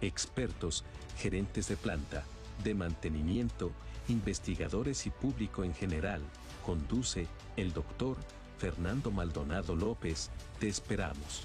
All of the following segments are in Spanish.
expertos, gerentes de planta, de mantenimiento, investigadores y público en general. Conduce el doctor Fernando Maldonado López. Te esperamos.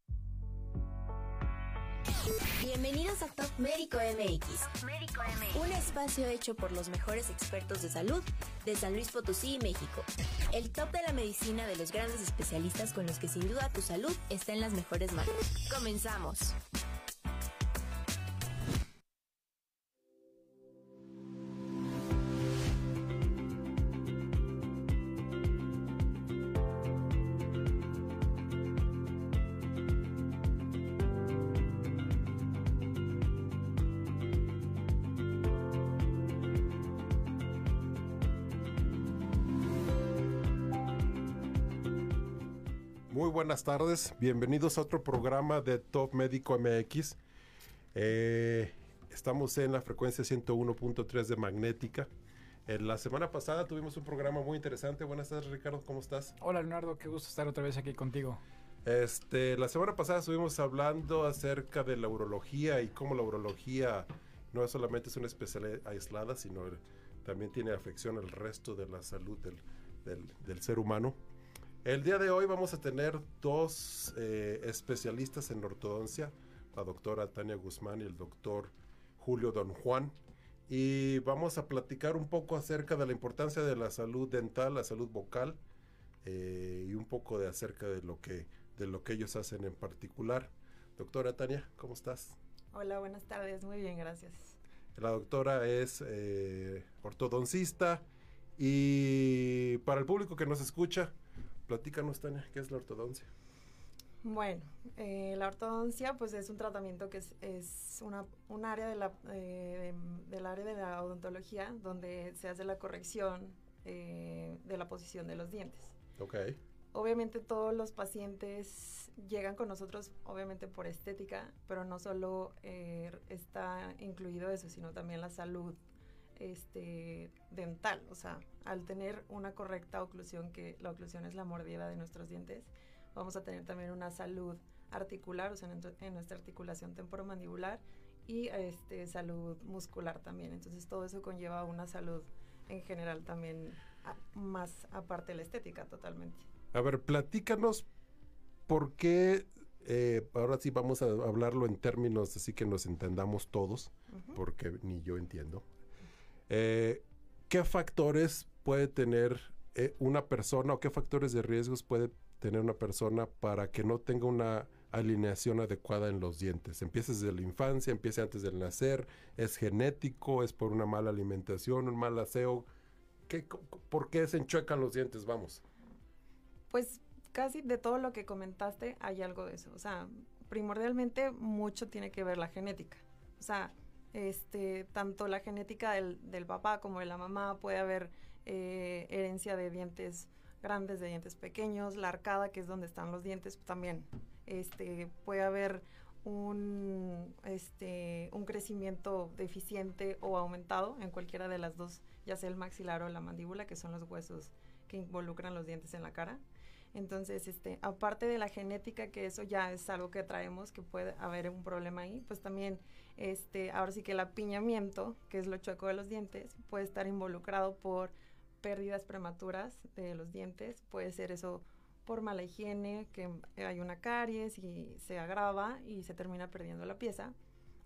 Bienvenidos a Top Médico MX, un espacio hecho por los mejores expertos de salud de San Luis Potosí y México. El top de la medicina de los grandes especialistas con los que sin duda tu salud está en las mejores manos. Comenzamos. Buenas tardes, bienvenidos a otro programa de Top Médico MX. Eh, estamos en la frecuencia 101.3 de Magnética. En la semana pasada tuvimos un programa muy interesante. Buenas tardes, Ricardo, ¿cómo estás? Hola, Leonardo, qué gusto estar otra vez aquí contigo. Este, la semana pasada estuvimos hablando acerca de la urología y cómo la urología no solamente es una especialidad aislada, sino también tiene afección al resto de la salud del, del, del ser humano. El día de hoy vamos a tener dos eh, especialistas en ortodoncia, la doctora Tania Guzmán y el doctor Julio Don Juan. Y vamos a platicar un poco acerca de la importancia de la salud dental, la salud vocal eh, y un poco de acerca de lo, que, de lo que ellos hacen en particular. Doctora Tania, ¿cómo estás? Hola, buenas tardes, muy bien, gracias. La doctora es eh, ortodoncista y para el público que nos escucha, platícanos, Tania, ¿qué es la ortodoncia? Bueno, eh, la ortodoncia pues es un tratamiento que es, es una, un área de la, eh, del área de la odontología donde se hace la corrección eh, de la posición de los dientes. Ok. Obviamente todos los pacientes llegan con nosotros, obviamente por estética, pero no solo eh, está incluido eso, sino también la salud este, dental. O sea, al tener una correcta oclusión, que la oclusión es la mordida de nuestros dientes, vamos a tener también una salud articular, o sea, en, en nuestra articulación temporomandibular y este, salud muscular también. Entonces todo eso conlleva una salud en general también a, más aparte de la estética totalmente. A ver, platícanos por qué, eh, ahora sí vamos a hablarlo en términos así que nos entendamos todos, uh -huh. porque ni yo entiendo. Eh, ¿Qué factores puede tener eh, una persona o qué factores de riesgos puede tener una persona para que no tenga una alineación adecuada en los dientes? Empieza desde la infancia, empieza antes del nacer, es genético, es por una mala alimentación, un mal aseo. ¿Qué, ¿Por qué se enchuecan los dientes? Vamos. Pues casi de todo lo que comentaste hay algo de eso. O sea, primordialmente mucho tiene que ver la genética. O sea, este, tanto la genética del, papá como de la mamá puede haber eh, herencia de dientes grandes, de dientes pequeños, la arcada, que es donde están los dientes, también este, puede haber un, este, un crecimiento deficiente o aumentado en cualquiera de las dos, ya sea el maxilar o la mandíbula, que son los huesos que involucran los dientes en la cara. Entonces, este, aparte de la genética, que eso ya es algo que traemos, que puede haber un problema ahí, pues también, este, ahora sí que el apiñamiento, que es lo chueco de los dientes, puede estar involucrado por pérdidas prematuras de los dientes, puede ser eso por mala higiene, que hay una caries y se agrava y se termina perdiendo la pieza,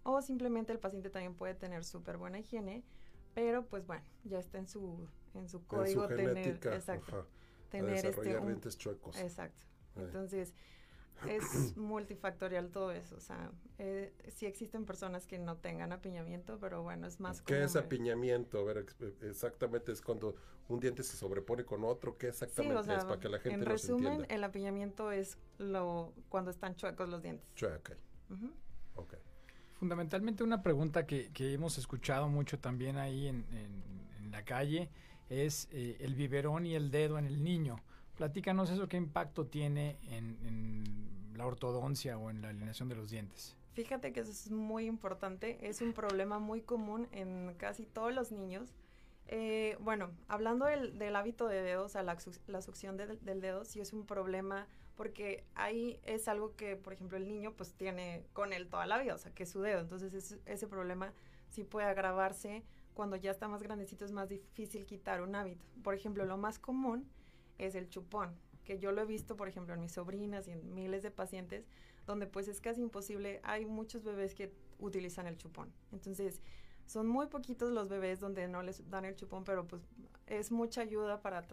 o simplemente el paciente también puede tener súper buena higiene, pero pues bueno, ya está en su, en su código en su tener, exacto, ajá, tener este un, dientes chuecos. Exacto. Entonces, es multifactorial todo eso. O sea, eh, sí existen personas que no tengan apiñamiento, pero bueno, es más ¿Qué es apiñamiento? A ver, exactamente es cuando un diente se sobrepone con otro. ¿Qué exactamente sí, o sea, es? Para que la gente En resumen, el apiñamiento es lo cuando están chuecos los dientes. Chueca. Uh -huh. Ok. Fundamentalmente una pregunta que, que hemos escuchado mucho también ahí en, en, la calle es eh, el biberón y el dedo en el niño. Platícanos eso, qué impacto tiene en, la ortodoncia o en la alineación de los dientes. Fíjate que eso es muy importante, es un problema muy común en casi todos los niños. Eh, bueno, hablando del, hábito de dedos, sea, la, la succión de, del dedo, sí es un problema porque ahí es algo que, por ejemplo, el niño pues tiene con él toda la vida, o sea, que es su dedo. Entonces ese problema sí puede agravarse cuando ya está más grandecito, es más difícil quitar un hábito. Por ejemplo, lo más común es el chupón, que yo lo he visto, por ejemplo, en mis sobrinas y en miles de pacientes, donde pues es casi imposible. Hay muchos bebés que utilizan el chupón. Entonces, son muy poquitos los bebés donde no les dan el chupón, pero pues es mucha ayuda para,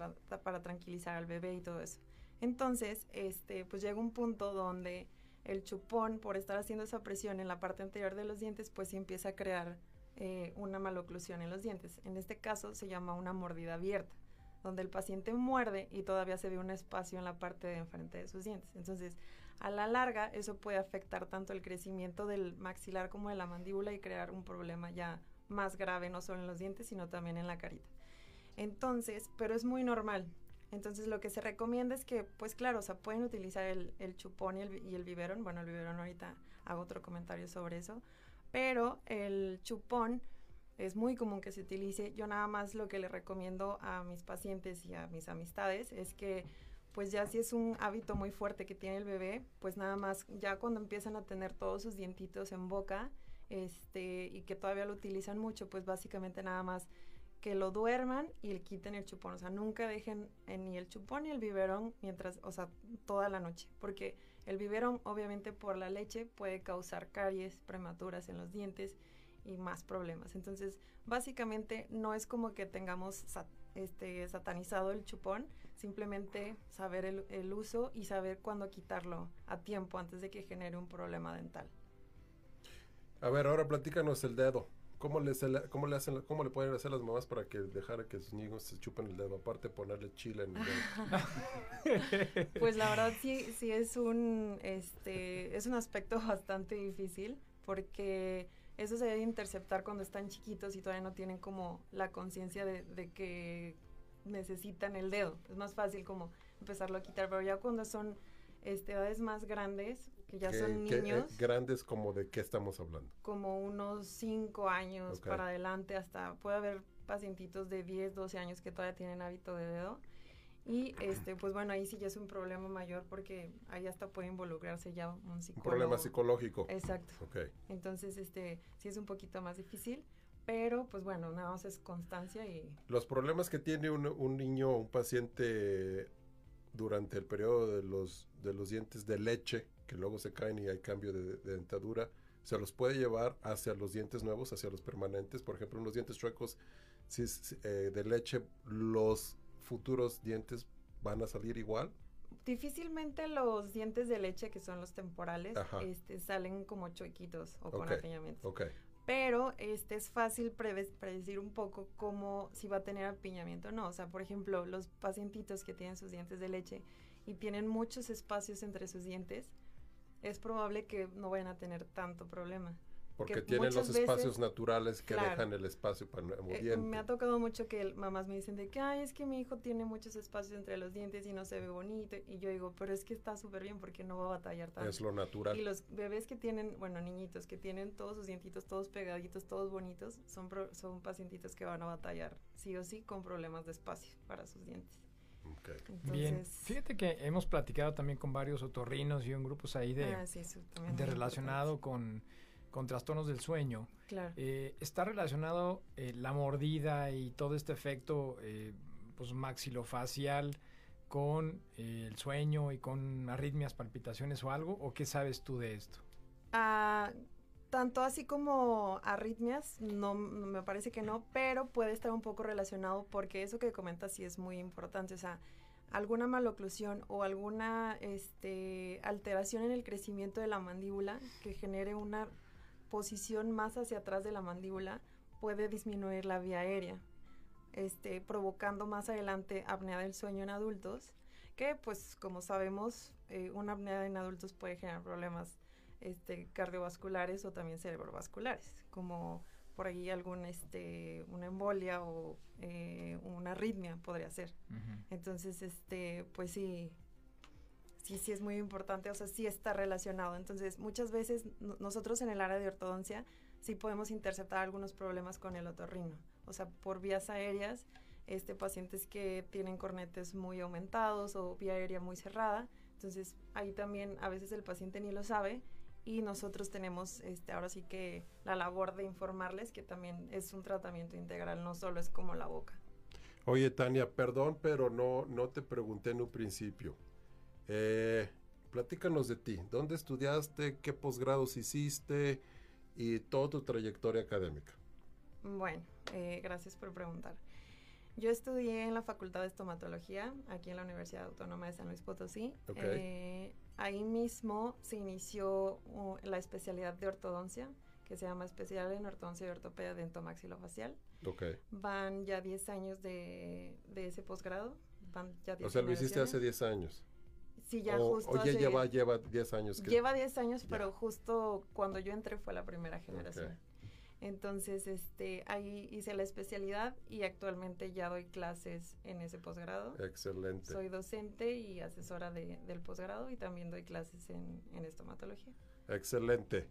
para tranquilizar al bebé y todo eso. Entonces, este, pues llega un punto donde el chupón, por estar haciendo esa presión en la parte anterior de los dientes, pues empieza a crear eh, una maloclusión en los dientes. En este caso se llama una mordida abierta, donde el paciente muerde y todavía se ve un espacio en la parte de enfrente de sus dientes. Entonces, a la larga, eso puede afectar tanto el crecimiento del maxilar como de la mandíbula y crear un problema ya más grave, no solo en los dientes, sino también en la carita. Entonces, pero es muy normal. Entonces lo que se recomienda es que, pues claro, o sea, pueden utilizar el, chupón y el, y el biberón. Bueno, el biberón ahorita hago otro comentario sobre eso. Pero el chupón es muy común que se utilice. Yo nada más lo que le recomiendo a mis pacientes y a mis amistades es que pues ya si es un hábito muy fuerte que tiene el bebé, pues nada más ya cuando empiezan a tener todos sus dientitos en boca, este, y que todavía lo utilizan mucho, pues básicamente nada más que lo duerman y le quiten el chupón. O sea, nunca dejen ni el chupón ni el biberón mientras, o sea, toda la noche. Porque el biberón, obviamente, por la leche puede causar caries prematuras en los dientes y más problemas. Entonces, básicamente no es como que tengamos este, satanizado el chupón, simplemente saber el, el uso y saber cuándo quitarlo a tiempo antes de que genere un problema dental. A ver, ahora platícanos el dedo. ¿Cómo le, cómo le hacen, cómo le pueden hacer las mamás para que dejar que sus niños se chupen el dedo? Aparte ponerle chile en el dedo. pues la verdad sí, sí es un, este, es un aspecto bastante difícil porque eso se debe interceptar cuando están chiquitos y todavía no tienen como la conciencia de, de, que necesitan el dedo. Es más fácil como empezarlo a quitar, pero ya cuando son este, edades más grandes, que ya son eh, niños. grandes como de qué estamos hablando. Como unos 5 años para adelante, hasta puede haber pacientitos de 10, 12 años que todavía tienen hábito de dedo. Y este, pues bueno, ahí sí ya es un problema mayor porque ahí hasta puede involucrarse ya un psicólogo. Un problema psicológico. Exacto. Entonces, este, sí es un poquito más difícil, pero pues bueno, nada más es constancia y... Los problemas que tiene un, un niño, un paciente durante el periodo de los, de los dientes de leche, que luego se caen y hay cambio de, dentadura, se los puede llevar hacia los dientes nuevos, hacia los permanentes. Por ejemplo, en los dientes chuecos si, eh, de leche, los futuros dientes van a salir igual. Difícilmente los dientes de leche, que son los temporales, este, salen como chuequitos o con apiñamientos. Okay. Pero este es fácil predecir un poco cómo si va a tener apiñamiento o no. O sea, por ejemplo, los pacientitos que tienen sus dientes de leche y tienen muchos espacios entre sus dientes, es probable que no vayan a tener tanto problema. Porque tienen los espacios naturales que dejan el espacio para el eh, diente. me ha tocado mucho que mamás me dicen de que, ay, es que mi hijo tiene muchos espacios entre los dientes y no se ve bonito. Y yo digo, pero es que está súper bien porque no va a batallar tanto. Es lo natural. Y los bebés que tienen, bueno, niñitos que tienen todos sus dientitos todos pegaditos, todos bonitos, son, son pacientitos que van a batallar sí o sí con problemas de espacio para sus dientes. Bien, fíjate que hemos platicado también con varios otorrinos y un grupos ahí de, ah, de relacionado con, con, trastornos del sueño. Claro. Eh, ¿Está relacionado eh, la mordida y todo este efecto eh, pues maxilofacial con el sueño y con arritmias, palpitaciones o algo? ¿O qué sabes tú de esto? Ah, tanto así como arritmias, no me parece que no, pero puede estar un poco relacionado porque eso que comentas sí es muy importante, o sea, alguna maloclusión o alguna este, alteración en el crecimiento de la mandíbula que genere una posición más hacia atrás de la mandíbula puede disminuir la vía aérea, este, provocando más adelante apnea del sueño en adultos, que pues como sabemos, eh, una apnea en adultos puede generar problemas este, cardiovasculares o también cerebrovasculares, como por ahí algún, este, una embolia o eh, una arritmia podría ser. Entonces, este, pues sí, sí, sí es muy importante, o sea, sí está relacionado. Entonces, muchas veces nosotros en el área de ortodoncia sí podemos interceptar algunos problemas con el otorrino, o sea, por vías aéreas, este, pacientes que tienen cornetes muy aumentados o vía aérea muy cerrada, entonces ahí también a veces el paciente ni lo sabe y nosotros tenemos este, ahora sí que la labor de informarles que también es un tratamiento integral, no solo es como la boca. Oye, Tania, perdón, pero no, no te pregunté en un principio. Eh, platícanos de ti. ¿Dónde estudiaste? ¿Qué posgrados hiciste? Y toda tu trayectoria académica. Bueno, eh, gracias por preguntar. Yo estudié en la Facultad de Estomatología, aquí en la Universidad Autónoma de San Luis Potosí. Eh, ahí mismo se inició uh, la especialidad de ortodoncia, que se llama especial en ortodoncia y ortopedia dentomaxilofacial. Okay. Van ya 10 años de, ese posgrado. Van ya o sea, lo hiciste hace 10 años. Sí, ya justo. O ya lleva, lleva 10 años. Lleva 10 años, pero justo cuando yo entré fue la primera generación. Entonces, este, ahí hice la especialidad y actualmente ya doy clases en ese posgrado. Excelente. Soy docente y asesora del posgrado y también doy clases en, estomatología. Excelente.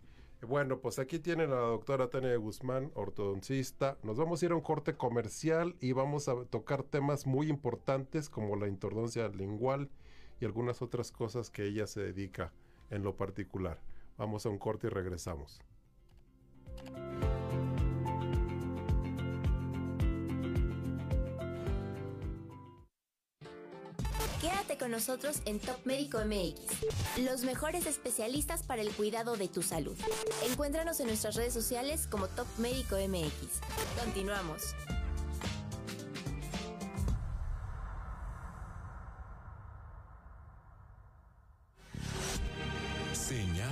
Bueno, pues aquí tienen a la doctora Tania Guzmán, ortodoncista. Nos vamos a ir a un corte comercial y vamos a tocar temas muy importantes como la ortodoncia lingual y algunas otras cosas que ella se dedica en lo particular. Vamos a un corte y regresamos. Quédate con nosotros en Top Médico MX, los mejores especialistas para el cuidado de tu salud. Encuéntranos en nuestras redes sociales como Top Médico MX. Continuamos.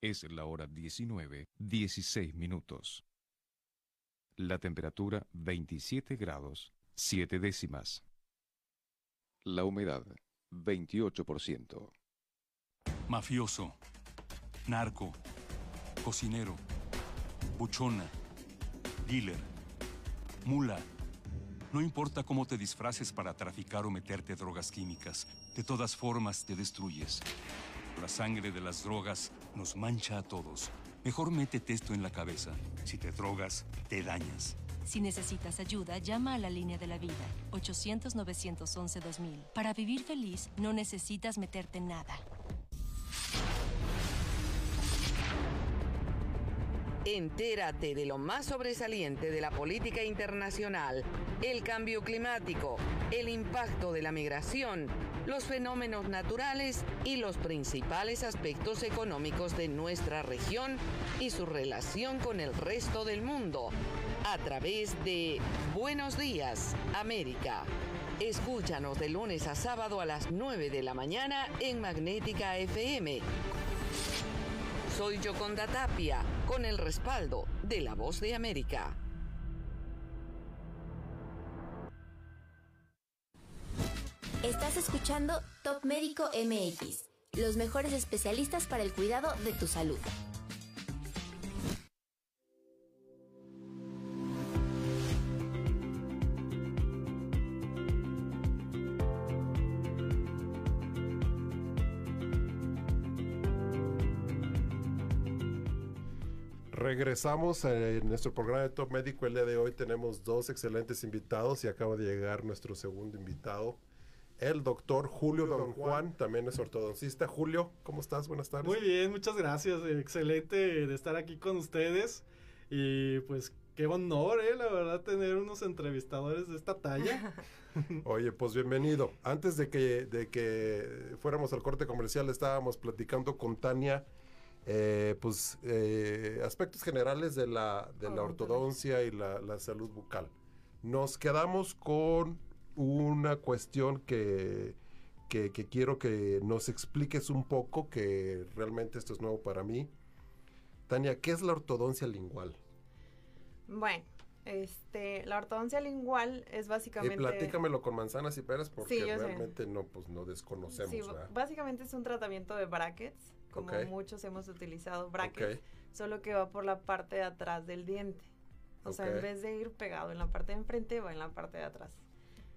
Es la hora 19, 16 minutos. La temperatura 27 grados Siete décimas. La humedad, 28%. Mafioso, narco, cocinero, buchona, dealer, mula. No importa cómo te disfraces para traficar o meterte drogas químicas, de todas formas te destruyes. La sangre de las drogas nos mancha a todos. Mejor métete esto en la cabeza. Si te drogas, te dañas. Si necesitas ayuda, llama a la línea de la vida, 800-911-2000. Para vivir feliz, no necesitas meterte en nada. Entérate de lo más sobresaliente de la política internacional, el cambio climático, el impacto de la migración, los fenómenos naturales y los principales aspectos económicos de nuestra región y su relación con el resto del mundo a través de Buenos Días, América. Escúchanos de lunes a sábado a las 9 de la mañana en Magnética FM. Soy Yoconda Tapia, con el respaldo de La Voz de América. Estás escuchando Top Médico MX, los mejores especialistas para el cuidado de tu salud. Regresamos en nuestro programa de Top Médico. El día de hoy tenemos dos excelentes invitados y acaba de llegar nuestro segundo invitado, el doctor Julio Don Juan, también es ortodoncista. Julio, ¿cómo estás? Buenas tardes. Muy bien, muchas gracias. Excelente de estar aquí con ustedes. Y pues qué honor, ¿eh? La verdad, tener unos entrevistadores de esta talla. Oye, pues bienvenido. Antes de que, de que fuéramos al corte comercial, estábamos platicando con Tania eh, pues eh, aspectos generales de la, de la ortodoncia y la, la salud bucal. Nos quedamos con una cuestión que, que, que quiero que nos expliques un poco, que realmente esto es nuevo para mí. Tania, ¿qué es la ortodoncia lingual? Bueno, este, la ortodoncia lingual es básicamente... Y platícamelo con manzanas y peras porque Sí, yo sé. realmente no, pues no desconocemos. Sí, ¿verdad? básicamente es un tratamiento de brackets, como muchos hemos utilizado brackets, solo que va por la parte de atrás del diente. O sea, en vez de ir pegado en la parte de enfrente, va en la parte de atrás.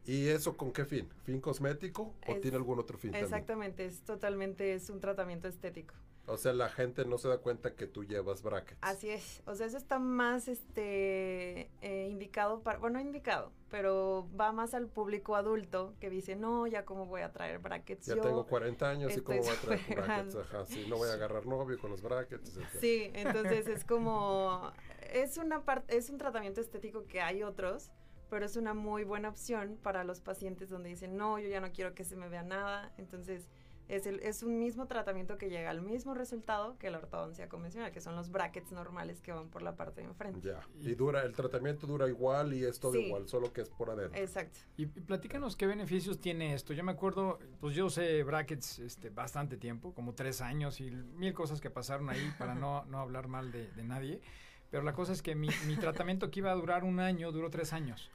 ¿Y eso con qué fin? ¿Fin cosmético o Es- tiene algún otro fin también? Exactamente, es totalmente, es un tratamiento estético. O sea, la gente no se da cuenta que tú llevas brackets. Así es, o sea, eso está más este eh, indicado para, bueno, indicado, pero va más al público adulto que dice, no, ya cómo voy a traer brackets Ya yo. tengo 40 años y cómo voy a traer brackets. grande". Ajá, sí, no voy a agarrar novio con los brackets. Sí, entonces es como, es una parte, es un tratamiento estético que hay otros, pero es una muy buena opción para los pacientes donde dicen, no, yo ya no quiero que se me vea nada, entonces es, el, es un mismo tratamiento que llega al mismo resultado que la ortodoncia convencional, que son los brackets normales que van por la parte de enfrente. Ya. Y dura, el tratamiento dura igual y es todo Sí. igual, solo que es por adentro. Exacto. Y, y platícanos qué beneficios tiene esto. Yo me acuerdo, pues yo usé brackets este, bastante tiempo, como tres años y mil cosas que pasaron ahí para no, no hablar mal de, de nadie. Pero la cosa es que mi, mi tratamiento que iba a durar un año duró tres años.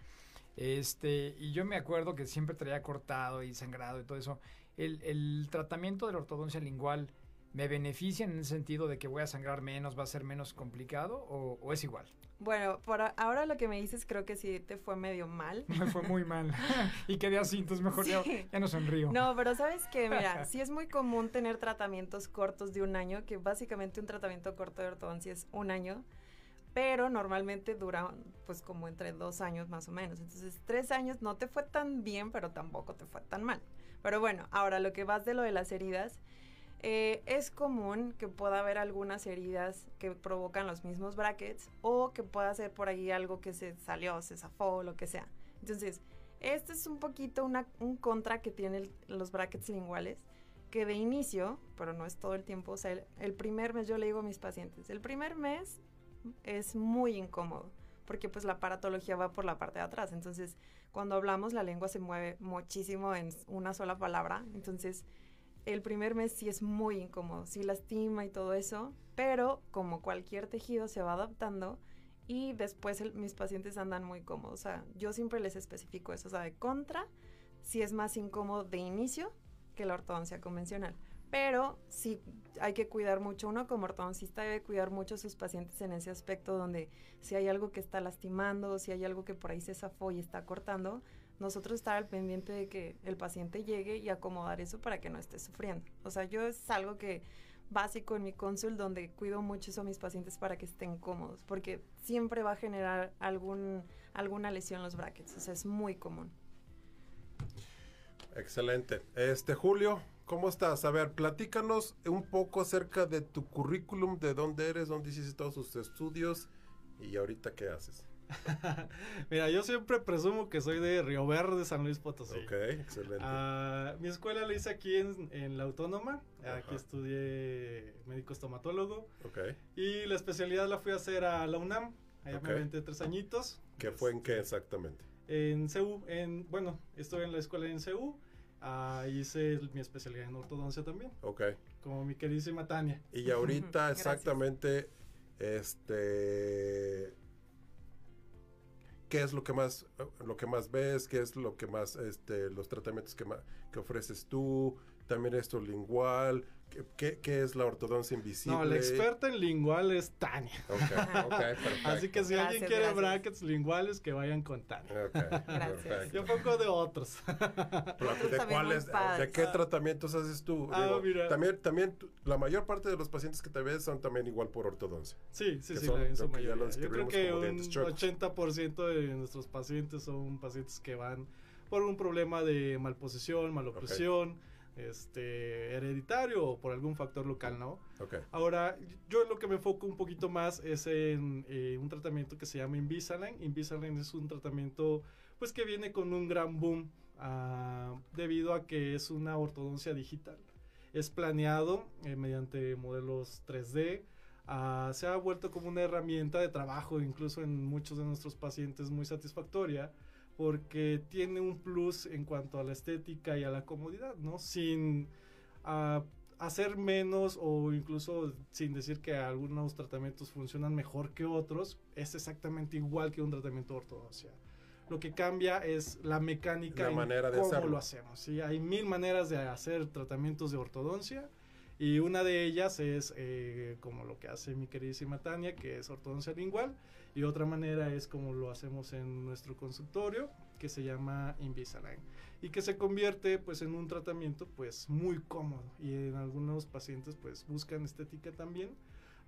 Este, y yo me acuerdo que siempre traía cortado y sangrado y todo eso. El, el tratamiento de la ortodoncia lingual me beneficia en el sentido de que voy a sangrar menos, va a ser menos complicado o, o es igual. Bueno, por ahora lo que me dices creo que sí te fue medio mal. Me fue muy mal y quedé así, entonces mejor ya, Sí. ya no sonrío. No, pero sabes que, mira, sí es muy común tener tratamientos cortos de un año, que básicamente un tratamiento corto de ortodoncia es un año, pero normalmente dura pues como entre dos años más o menos. Entonces, tres años no te fue tan bien, pero tampoco te fue tan mal. Pero bueno, ahora lo que vas de lo de las heridas, eh, es común que pueda haber algunas heridas que provocan los mismos brackets o que pueda ser por ahí algo que se salió, se zafó, lo que sea. Entonces, este es un poquito una- un contra que tienen los brackets linguales, que de inicio, pero no es todo el tiempo, o sea, el, el primer mes, yo le digo a mis pacientes, el primer mes es muy incómodo, porque pues la aparatología va por la parte de atrás, entonces cuando hablamos la lengua se mueve muchísimo en una sola palabra, entonces el primer mes sí es muy incómodo, sí lastima y todo eso, pero como cualquier tejido se va adaptando y después el- mis pacientes andan muy cómodos. O sea, yo siempre les especifico eso, o sea, de contra, si es más incómodo de inicio que la ortodoncia convencional. Pero sí hay que cuidar mucho, uno como ortodoncista debe cuidar mucho a sus pacientes en ese aspecto donde si hay algo que está lastimando, si hay algo que por ahí se zafó y está cortando, nosotros estar al pendiente de que el paciente llegue y acomodar eso para que no esté sufriendo. O sea, yo es algo que básico en mi consul donde cuido mucho eso a mis pacientes para que estén cómodos, porque siempre va a generar algún, alguna lesión en los brackets, o sea, es muy común. Excelente. Este, Julio, ¿cómo estás? A ver, platícanos un poco acerca de tu currículum, de dónde eres, dónde hiciste todos tus estudios y ahorita qué haces. Mira, yo siempre presumo que soy de Río Verde, San Luis Potosí. Ok, excelente. Ah, mi escuela la hice aquí en, en la Autónoma. Ajá. Aquí estudié médico estomatólogo. Ok. Y la especialidad la fui a hacer a la UNAM. Allá Ok. me aventé tres añitos. ¿Qué fue en qué exactamente? En CEU, en, bueno, estuve en la escuela en CEU. Ah, hice mi especialidad en ortodoncia también. Ok. Como mi queridísima Tania. Y ahorita exactamente, este, ¿qué es lo que más, lo que más ves? ¿Qué es lo que más, este, los tratamientos que, que ofreces tú? También esto lingual. ¿Qué, qué, qué es la ortodoncia invisible? No, la experta en lingual es Tania. Ok, ok, perfecto. Así que si alguien Gracias, quiere gracias. brackets linguales, que vayan con Tania. Ok, perfecto. Yo poco de otros. Pero, ¿De también cuáles, de qué tratamientos haces tú? Ah, Digo, mira. También, también, la mayor parte de los pacientes que te ves son también igual por ortodoncia. Sí, sí, sí, en su mayoría. lo Yo creo describimos que un dientes chuecos. 80% de nuestros pacientes son pacientes que van por un problema de malposición, malopresión, este, hereditario o por algún factor local, ¿no? Ok. Ahora, yo lo que me enfoco un poquito más es en eh, un tratamiento que se llama Invisalign. Invisalign es un tratamiento pues que viene con un gran boom ah, debido a que es una ortodoncia digital. es planeado eh, mediante modelos 3D. Ah, se ha vuelto como una herramienta de trabajo, incluso en muchos de nuestros pacientes, muy satisfactoria, porque tiene un plus en cuanto a la estética y a la comodidad, ¿no? Sin ah, hacer menos o incluso sin decir que algunos tratamientos funcionan mejor que otros, es exactamente igual que un tratamiento de ortodoncia. Lo que cambia es la mecánica La y manera de cómo hacerlo. lo hacemos. ¿sí? Hay mil maneras de hacer tratamientos de ortodoncia y una de ellas es eh, como lo que hace mi queridísima Tania, que es ortodoncia lingual, y otra manera es como lo hacemos en nuestro consultorio, que se llama Invisalign y que se convierte pues en un tratamiento pues muy cómodo. Y en algunos pacientes pues buscan estética también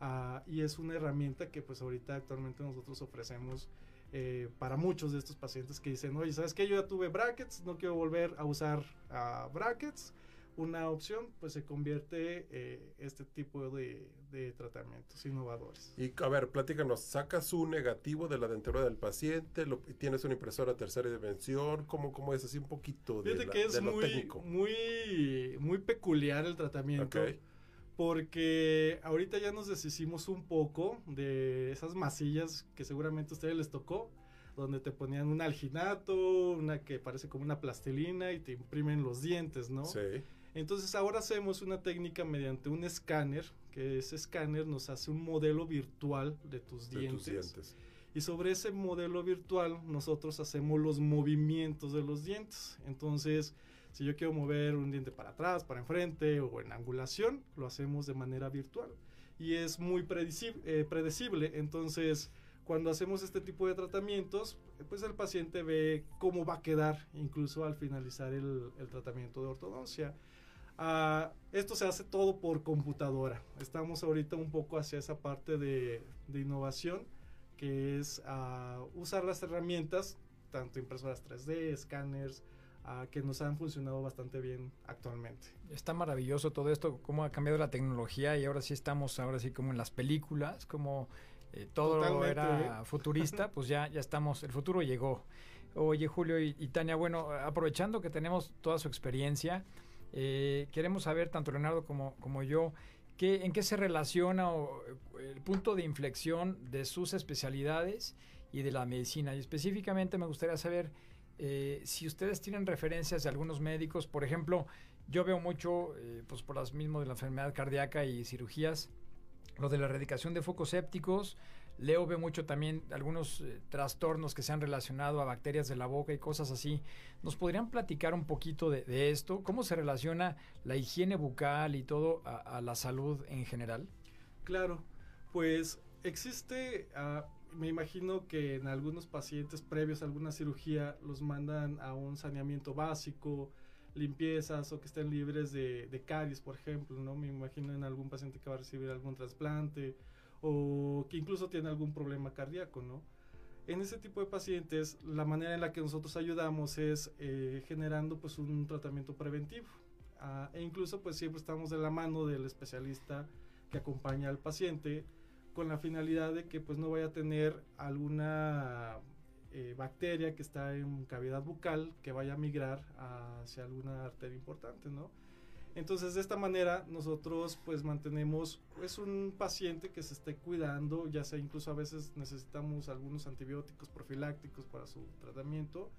ah, y es una herramienta que pues ahorita actualmente nosotros ofrecemos eh, para muchos de estos pacientes que dicen oye sabes que yo ya tuve brackets no quiero volver a usar ah, brackets una opción pues se convierte eh, este tipo de, de tratamientos innovadores Y a ver, platícanos, sacas un negativo de la dentadura del paciente, lo, tienes una impresora tercera dimensión, ¿cómo, cómo es así un poquito de, Fíjate la- que es de lo muy, técnico? muy, muy peculiar el tratamiento. Ok. Porque ahorita ya nos deshicimos un poco de esas masillas que seguramente a ustedes les tocó, donde te ponían un alginato, una que parece como una plastilina y te imprimen los dientes, ¿no? Sí. Entonces ahora hacemos una técnica mediante un escáner, que ese escáner nos hace un modelo virtual de tus De dientes. tus dientes. Y sobre ese modelo virtual nosotros hacemos los movimientos de los dientes. Entonces, si yo quiero mover un diente para atrás, para enfrente o en angulación, lo hacemos de manera virtual. Y es muy predecible. eh, predecible. Entonces, cuando hacemos este tipo de tratamientos, pues el paciente ve cómo va a quedar incluso al finalizar el, el tratamiento de ortodoncia. Ah, esto se hace todo por computadora. Estamos ahorita un poco hacia esa parte de, de innovación, que es ah, usar las herramientas, tanto impresoras 3D, escáneres, ah, que nos han funcionado bastante bien actualmente. Está maravilloso todo esto, cómo ha cambiado la tecnología y ahora sí estamos, ahora sí como en las películas, como eh, todo Totalmente, era ¿eh? futurista, pues ya, ya estamos, el futuro llegó. Oye, Julio y, y Tania, bueno, aprovechando que tenemos toda su experiencia, eh, queremos saber, tanto Leonardo como, yo, ¿qué, en qué se relaciona el punto de inflexión de sus especialidades y de la medicina. Y específicamente me gustaría saber eh, si ustedes tienen referencias de algunos médicos, por ejemplo, yo veo mucho, eh, pues por las mismas de la enfermedad cardíaca y cirugías, lo de la erradicación de focos sépticos. Leo ve mucho también algunos eh, trastornos que se han relacionado a bacterias de la boca y cosas así. ¿Nos podrían platicar un poquito de, esto? ¿Cómo se relaciona la higiene bucal y todo a, a la salud en general? Claro, pues existe, ah, me imagino que en algunos pacientes previos a alguna cirugía los mandan a un saneamiento básico, limpiezas o que estén libres de, de caries, por ejemplo, ¿no? Me imagino en algún paciente que va a recibir algún trasplante o que incluso tiene algún problema cardíaco, ¿no? En ese tipo de pacientes, la manera en la que nosotros ayudamos es eh, generando pues un tratamiento preventivo. Ah, e incluso pues siempre estamos de la mano del especialista que acompaña al paciente con la finalidad de que pues no vaya a tener alguna eh, bacteria que está en cavidad bucal que vaya a migrar hacia alguna arteria importante, ¿no? Entonces de esta manera nosotros pues mantenemos pues un paciente que se esté cuidando, ya sea incluso a veces necesitamos algunos antibióticos profilácticos para su tratamiento,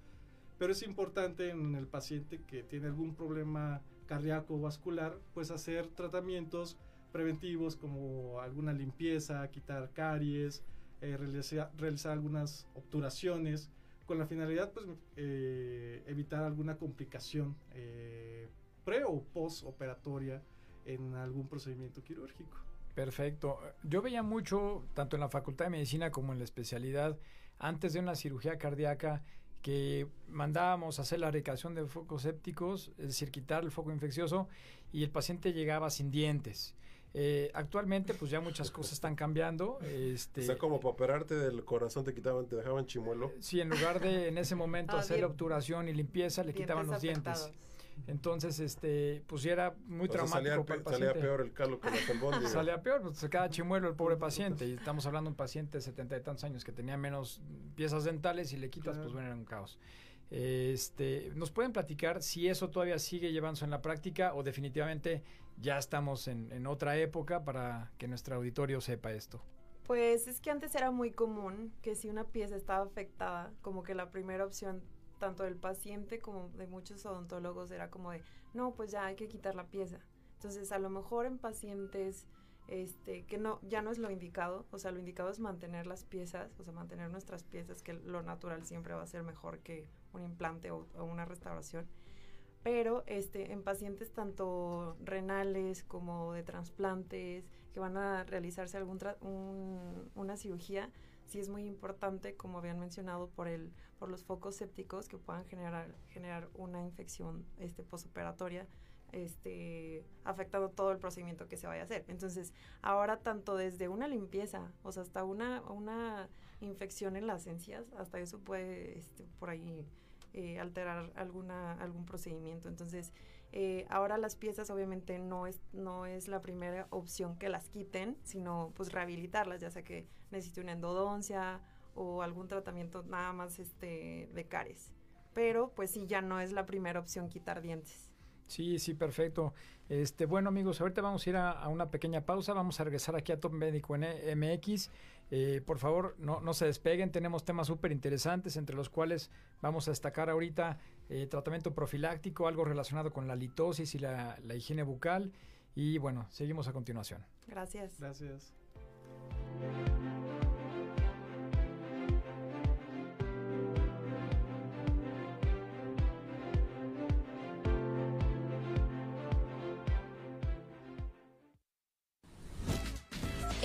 pero es importante en el paciente que tiene algún problema cardíaco o vascular pues hacer tratamientos preventivos como alguna limpieza, quitar caries, eh, realizar, realizar algunas obturaciones con la finalidad pues eh, evitar alguna complicación eh, pre o post operatoria en algún procedimiento quirúrgico. Perfecto. Yo veía mucho, tanto en la Facultad de Medicina como en la especialidad, antes de una cirugía cardíaca, que mandábamos a hacer la erradicación de focos sépticos, es decir, quitar el foco infeccioso, y el paciente llegaba sin dientes. Eh, actualmente, pues ya muchas cosas están cambiando. Este, O sea, como para operarte del corazón te quitaban, te dejaban chimuelo. Sí, en lugar de en ese momento Ah, hacer bien. obturación y limpieza, le quitaban los dientes. Entonces, este, pues ya era muy O sea, traumático salía, para el pe- salía paciente. peor el calo que las albóndigas. Salía peor, pues se queda chimuelo el pobre paciente. Y estamos hablando de un paciente de setenta y tantos años que tenía menos piezas dentales y le quitas, pues bueno, era un caos. Este, ¿Nos pueden platicar si eso todavía sigue llevándose en la práctica o definitivamente ya estamos en, en otra época para que nuestro auditorio sepa esto? Pues es que antes era muy común que si una pieza estaba afectada, como que la primera opción tanto del paciente como de muchos odontólogos era como de, no, pues ya hay que quitar la pieza. Entonces, a lo mejor en pacientes este, que no, ya no es lo indicado, o sea, lo indicado es mantener las piezas, o sea, mantener nuestras piezas, que lo natural siempre va a ser mejor que un implante o, una restauración. Pero este, en pacientes tanto renales como de trasplantes, que van a realizarse algún una cirugía, sí es muy importante, como habían mencionado, por, el, por los focos sépticos que puedan generar, generar una infección este, posoperatoria este, afectando todo el procedimiento que se vaya a hacer. Entonces, ahora tanto desde una limpieza, o sea, hasta una, una infección en las encías, hasta eso puede este, por ahí eh, alterar alguna, algún procedimiento. Entonces, eh, ahora las piezas obviamente no es, no es la primera opción que las quiten, sino pues rehabilitarlas, ya sea que necesite una endodoncia o algún tratamiento nada más este, de caries. Pero pues sí, ya no es la primera opción quitar dientes. Sí, sí, perfecto. Este, bueno, amigos, ahorita vamos a ir a, una pequeña pausa. Vamos a regresar aquí a Top Médico en MX. Eh, por favor, no, no se despeguen. Tenemos temas súper interesantes, entre los cuales vamos a destacar ahorita eh, tratamiento profiláctico, algo relacionado con la litosis y la, la higiene bucal. Y bueno, seguimos a continuación. Gracias. Gracias.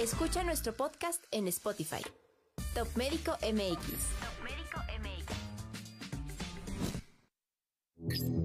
Escucha nuestro podcast en Spotify. Top Médico MX. MX.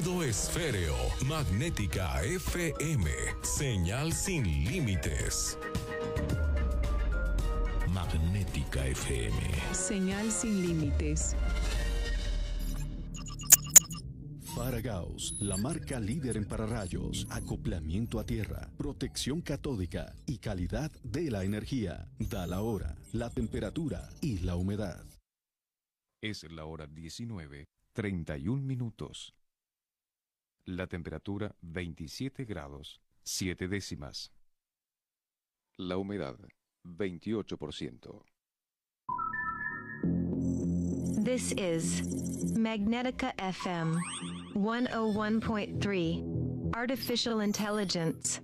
Sonido esféreo, magnética FM, señal sin límites. Magnética FM. Señal sin límites. Faragaos, la marca líder en pararrayos, acoplamiento a tierra, protección catódica y calidad de la energía. Da la hora, la temperatura y la humedad. Es la hora 19, 31 minutos. La temperatura 27 grados 7 décimas. La humedad 28%. This is Magnetica FM 101.3 Artificial Intelligence.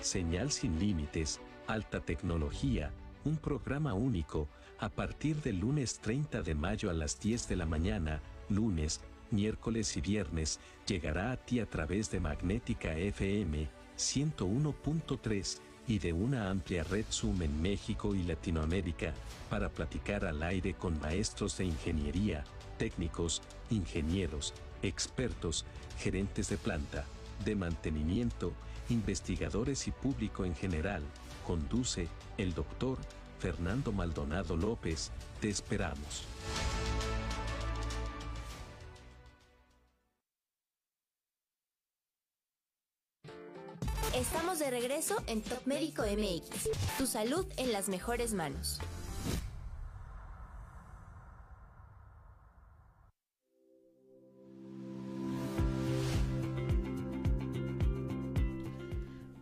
Señal sin límites, alta tecnología, un programa único, a partir del lunes 30 de mayo a las 10 de la mañana, lunes miércoles y viernes, llegará a ti a través de Magnética FM 101.3 y de una amplia red Zoom en México y Latinoamérica, para platicar al aire con maestros de ingeniería, técnicos, ingenieros, expertos, gerentes de planta, de mantenimiento, investigadores y público en general. Conduce el doctor Fernando Maldonado López. Te esperamos. De regreso en Top Médico MX. Tu salud en las mejores manos.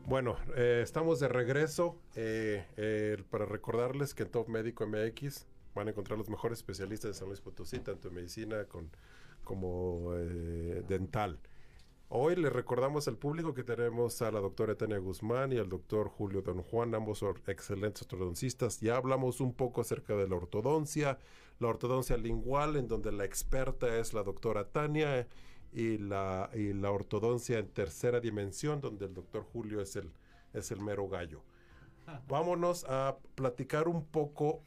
Bueno, eh, estamos de regreso eh, eh, para recordarles que en Top Médico MX van a encontrar los mejores especialistas de San Luis Potosí, tanto en medicina con, como dental. Hoy le recordamos al público que tenemos a la doctora Tania Guzmán y al doctor Julio Don Juan, ambos excelentes ortodoncistas. Ya hablamos un poco acerca de la ortodoncia, la ortodoncia lingual, en donde la experta es la doctora Tania, y la, y la ortodoncia en tercera dimensión, donde el doctor Julio es el, es el mero gallo. Vámonos a platicar un poco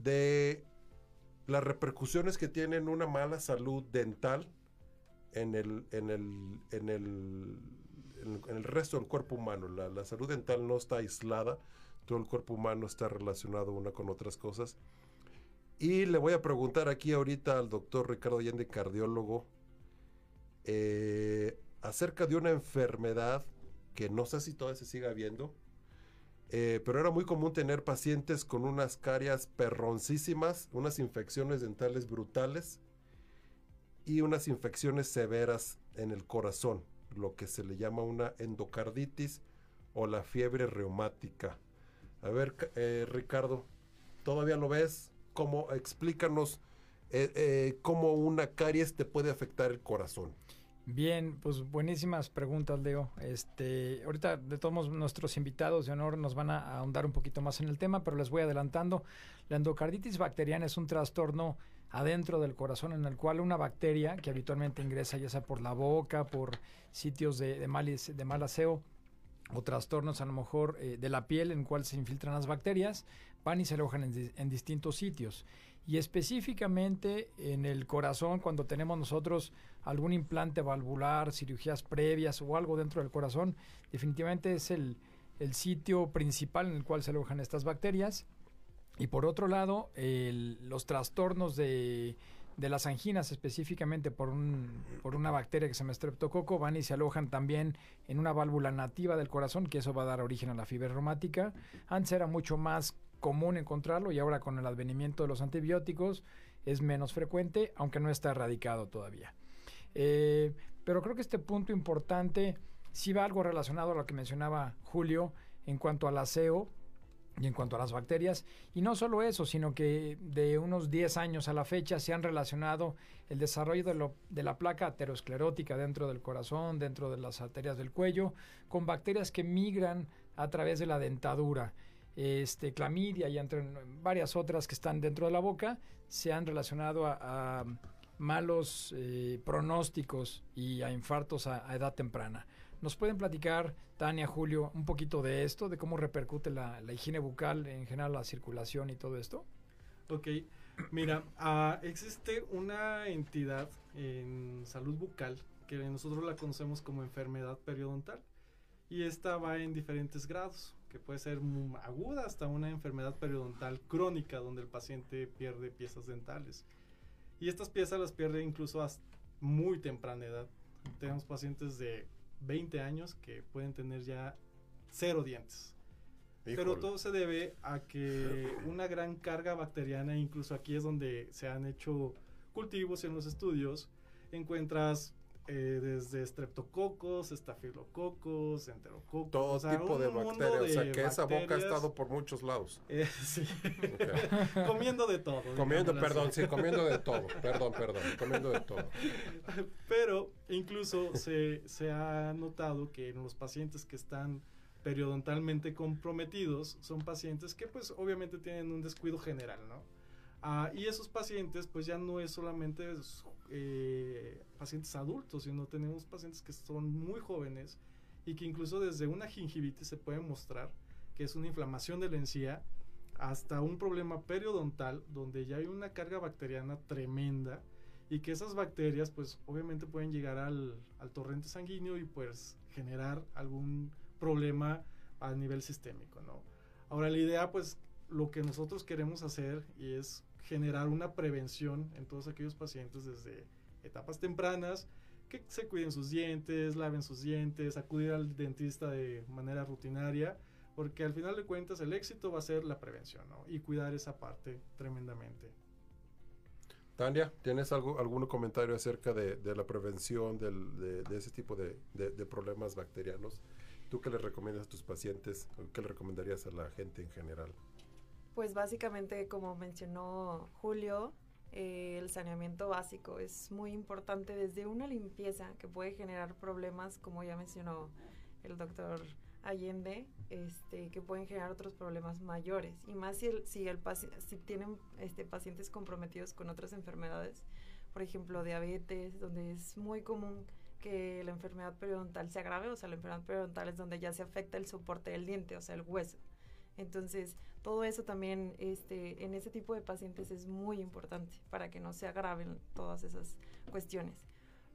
de las repercusiones que tiene una mala salud dental en el, en el, en el, en el resto del cuerpo humano. La, la salud dental no está aislada, todo el cuerpo humano está relacionado una con otras cosas. Y le voy a preguntar aquí ahorita al doctor Ricardo Allende, cardiólogo, eh, acerca de una enfermedad que no sé si todavía se sigue viendo, eh, pero era muy común tener pacientes con unas carias perroncísimas, unas infecciones dentales brutales y unas infecciones severas en el corazón, lo que se le llama una endocarditis o la fiebre reumática. A ver, eh, Ricardo, ¿todavía lo ves? ¿Cómo, explícanos eh, eh, cómo una caries te puede afectar el corazón. Bien, pues buenísimas preguntas, Leo. Este, ahorita de todos nuestros invitados de honor nos van a ahondar un poquito más en el tema, pero les voy adelantando. La endocarditis bacteriana es un trastorno adentro del corazón en el cual una bacteria que habitualmente ingresa ya sea por la boca, por sitios de, mal, de mal aseo o trastornos a lo mejor eh, de la piel en el cual se infiltran las bacterias, van y se alojan en distintos sitios y específicamente en el corazón cuando tenemos nosotros algún implante valvular, cirugías previas o algo dentro del corazón, definitivamente es el, sitio principal en el cual se alojan estas bacterias. Y por otro lado, los trastornos de, las anginas, específicamente por, un, por una bacteria que se llama streptococo, van y se alojan también en una válvula nativa del corazón, que eso va a dar origen a la fibra reumática. Antes era mucho más común encontrarlo y ahora con el advenimiento de los antibióticos es menos frecuente, aunque no está erradicado todavía. Eh, pero creo que este punto importante sí va algo relacionado a lo que mencionaba Julio en cuanto al aseo y en cuanto a las bacterias. Y no solo eso, sino que de unos 10 años a la fecha se han relacionado el desarrollo de, de, la placa aterosclerótica dentro del corazón, dentro de las arterias del cuello, con bacterias que migran a través de la dentadura este, clamidia y entre varias otras que están dentro de la boca, se han relacionado a, malos eh, pronósticos y a infartos a, edad temprana. ¿Nos pueden platicar, Tania, Julio, un poquito de esto, de cómo repercute la, higiene bucal, en general la circulación y todo esto? Ok, mira, ah, existe una entidad en salud bucal que nosotros la conocemos como enfermedad periodontal y esta va en diferentes grados que puede ser aguda hasta una enfermedad periodontal crónica donde el paciente pierde piezas dentales. Y estas piezas las pierde incluso a muy temprana edad. Tenemos pacientes de 20 años que pueden tener ya cero dientes. Pero todo se debe a que una gran carga bacteriana, incluso aquí es donde se han hecho cultivos en los estudios, encuentras eh, desde streptococos, estafilococos, enterococos. Todo tipo de bacterias. o sea, que esa boca ha estado por muchos lados. Eh, sí. comiendo de todo. Comiendo, perdón, sí, comiendo de todo. Perdón, perdón, comiendo de todo. Pero incluso se, se ha notado que en los pacientes que están periodontalmente comprometidos son pacientes que pues obviamente tienen un descuido general, ¿no? Ah, y esos pacientes pues ya no es solamente eh, pacientes adultos, sino tenemos pacientes que son muy jóvenes y que incluso desde una gingivitis se puede mostrar que es una inflamación de la encía hasta un problema periodontal donde ya hay una carga bacteriana tremenda y que esas bacterias pues obviamente pueden llegar al, al torrente sanguíneo y pues generar algún problema a nivel sistémico, ¿no? Ahora la idea pues lo que nosotros queremos hacer y es generar una prevención en todos aquellos pacientes desde etapas tempranas, que se cuiden sus dientes, laven sus dientes, acudir al dentista de manera rutinaria, porque al final de cuentas el éxito va a ser la prevención ¿no? y cuidar esa parte tremendamente. Tania, ¿tienes algo, algún comentario acerca de, la prevención de, ese tipo de, de, problemas bacterianos? ¿Tú qué le recomiendas a tus pacientes? ¿Qué le recomendarías a la gente en general? Pues básicamente, como mencionó Julio, eh, el saneamiento básico es muy importante desde una limpieza que puede generar problemas, como ya mencionó el doctor Allende, este, que pueden generar otros problemas mayores. Y más si, el, si, el si tienen este, pacientes comprometidos con otras enfermedades, por ejemplo, diabetes, donde es muy común que la enfermedad periodontal se agrave, o sea, la enfermedad periodontal es donde ya se afecta el soporte del diente, o sea, el hueso. Entonces, todo eso también este, en ese tipo de pacientes es muy importante para que no se agraven todas esas cuestiones.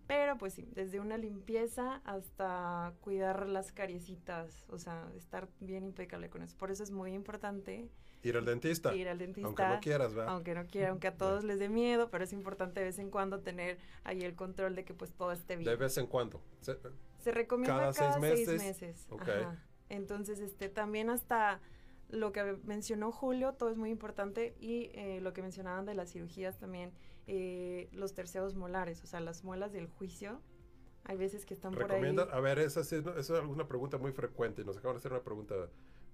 Pero pues sí, desde una limpieza hasta cuidar las cariecitas, o sea, estar bien impecable con eso. Por eso es muy importante Ir al dentista. ir al dentista. Aunque no quieras, ¿verdad? Aunque no quiera, aunque a todos les dé miedo, pero es importante de vez en cuando tener ahí el control de que pues todo esté bien. De vez en cuando. Se- Se recomienda cada cada, seis seis meses. meses. Ok. Ajá. Entonces, este, también hasta lo que mencionó Julio, todo es muy importante y eh, lo que mencionaban de las cirugías también, eh, los terceos molares, o sea, las muelas del juicio, hay veces que están por ahí. ¿Recomienda? A ver, esa, esa es alguna pregunta muy frecuente. Nos acaban de hacer una pregunta.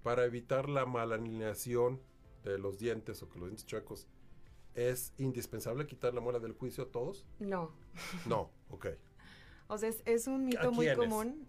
Para evitar la malalineación de los dientes o que los dientes chuecos, ¿es indispensable quitar la muela del juicio a todos? No, No, ok. o sea, es, es un mito muy quiénes? común.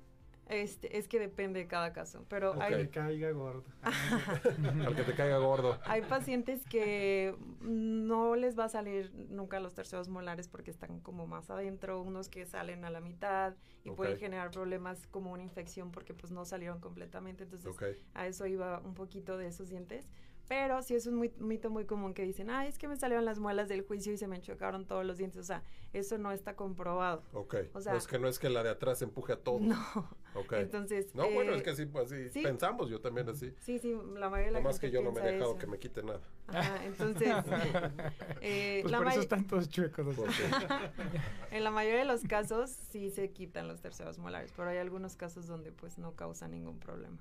Este, es que depende de cada caso, pero Ok. hay, Que caiga gordo. Al que te caiga gordo. Hay pacientes que no les va a salir nunca los terceros molares porque están como más adentro, unos que salen a la mitad y pueden generar problemas como una infección porque pues no salieron completamente. Entonces a eso iba un poquito de esos dientes. Pero sí es un muy- mito muy común que dicen, ay, es que me salieron las muelas del juicio y se me chocaron todos los dientes. O sea, eso no está comprobado. Ok. O sea, no es que no es que la de atrás empuje a todos. No. Ok. Entonces, No, bueno, eh, es que así, pues, así sí. pensamos, yo también así. Sí, sí, la mayoría de la Nada más gente que yo no me he dejado eso. que me quite nada. Ajá, entonces, eh, Pues la por eso están todos chuecos. los- en la mayoría de los casos sí se quitan los terceros molares, pero hay algunos casos donde pues no causa ningún problema.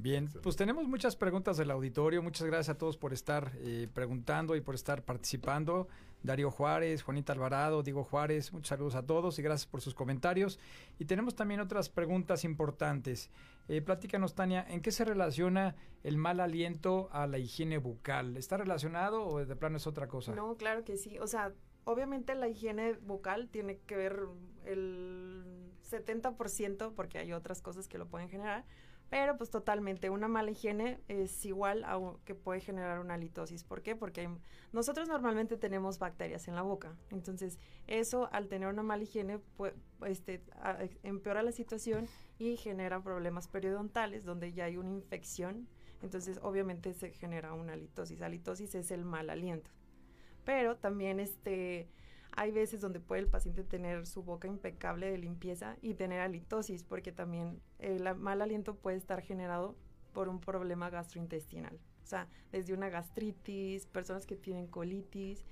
Bien, pues tenemos muchas preguntas del auditorio. Muchas gracias a todos por estar eh, preguntando y por estar participando. Darío Juárez, Juanita Alvarado, Diego Juárez, muchos saludos a todos y gracias por sus comentarios. Y tenemos también otras preguntas importantes. Eh, platícanos, Tania, ¿en qué se relaciona el mal aliento a la higiene bucal? ¿Está relacionado o de plano es otra cosa? No, claro que sí. O sea, obviamente la higiene bucal tiene que ver el 70% porque hay otras cosas que lo pueden generar. Pero pues totalmente, una mala higiene es igual a que puede generar una litosis. ¿Por qué? Porque nosotros normalmente tenemos bacterias en la boca. Entonces, eso al tener una mala higiene este, empeora la situación y genera problemas periodontales donde ya hay una infección. Entonces, obviamente se genera una litosis. La litosis es el mal aliento. Pero también este hay veces donde puede el paciente tener su boca impecable de limpieza y tener halitosis, porque también el a- mal aliento puede estar generado por un problema gastrointestinal. O sea, desde una gastritis, personas que tienen colitis,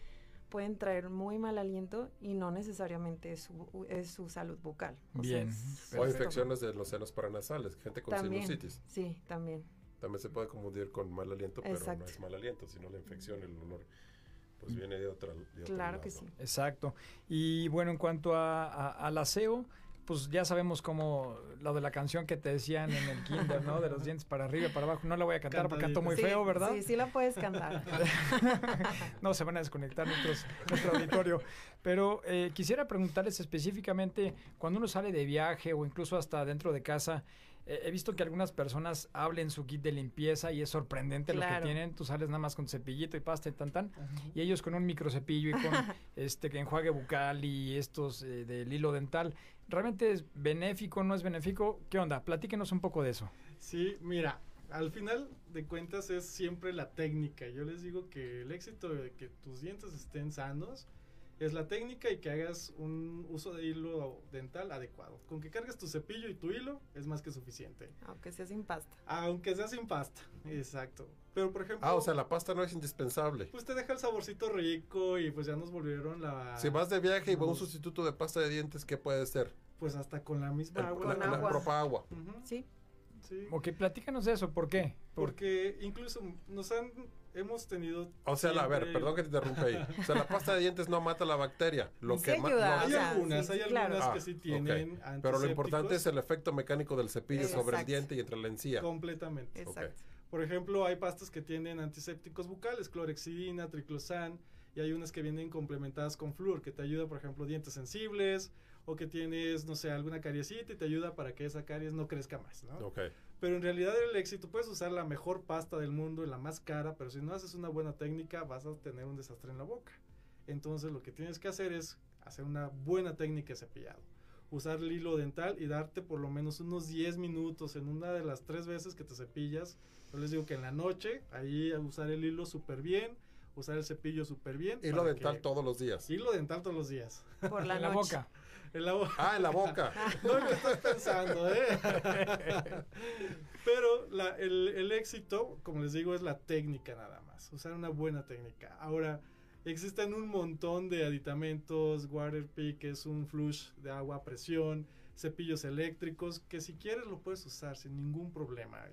pueden traer muy mal aliento y no necesariamente es su, es su salud bucal. O Bien. es- O es- infecciones de los senos paranasales, gente con También, sinusitis. Sí, también. También se puede confundir con mal aliento, pero no es mal aliento, sino la infección, el olor, pues viene de otra. de otro Claro que lado. sí. Exacto. Y bueno, en cuanto a, a- al aseo, pues ya sabemos cómo lo de la canción que te decían en el kinder, ¿no? De los dientes para arriba y para abajo. No la voy a cantar porque canto muy Sí, feo, ¿verdad? Sí, sí la puedes cantar. no se van a desconectar nuestros, nuestro auditorio. Pero eh, quisiera preguntarles específicamente, cuando uno sale de viaje o incluso hasta dentro de casa, eh, he visto que algunas personas hablen su kit de limpieza y es sorprendente lo que tienen. Tú sales nada más con cepillito y pasta y tan tan. Y ellos con un microcepillo y con este que enjuague bucal y estos eh, del hilo dental. ¿Realmente es benéfico, no es benéfico? ¿Qué onda? Platíquenos un poco de eso. Sí, mira, al final de cuentas es siempre la técnica. Yo les digo que el éxito de que tus dientes estén sanos es la técnica y que hagas un uso de hilo dental adecuado. Con que cargues tu cepillo y tu hilo es más que suficiente. Aunque sea sin pasta. Aunque sea sin pasta, exacto. Pero por ejemplo, Ah, o sea, la pasta no es indispensable. pues te deja el saborcito rico y pues ya nos volvieron la... Si vas de viaje y va un sustituto de pasta de dientes, ¿qué puede ser? Pues hasta con la misma El- agua. la, la propia agua. Sí. sí. Ok, platícanos de eso. ¿Por qué? Por- Porque incluso nos han, hemos tenido... O sea, la- a ver, siempre- perdón que te interrumpa ahí. O sea, la pasta de dientes no mata la bacteria. Lo Sí que ayuda, no- Hay o sea, algunas, sí, hay sí, claro. algunas que Ah, sí tienen Pero lo importante es el efecto mecánico del cepillo sobre el diente y entre la encía. Completamente. Exacto. Por ejemplo, hay pastas que tienen antisépticos bucales, clorexidina, triclosan, y hay unas que vienen complementadas con flúor, que te ayuda, por ejemplo, dientes sensibles, o que tienes, no sé, alguna cariecita y te ayuda para que esa caries no crezca más, ¿no? Ok. Pero en realidad el éxito, puedes usar la mejor pasta del mundo y la más cara, pero si no haces una buena técnica vas a tener un desastre en la boca. Entonces lo que tienes que hacer es hacer una buena técnica de cepillado. Usar el hilo dental y darte por lo menos unos 10 minutos en una de las tres veces que te cepillas. Yo les digo que en la noche, ahí a usar el hilo súper bien, usar el cepillo súper bien. Hilo dental que- todos los días. Hilo dental todos los días. Por la la noche. boca. En la boca. Ah, en la boca. no lo estás pensando, ¿eh? Pero la, el, el éxito, como les digo, es la técnica nada más. Usar una buena técnica. Ahora, existen un montón de aditamentos. Waterpik es un flush de agua a presión. Cepillos eléctricos que si quieres lo puedes usar sin ningún problema.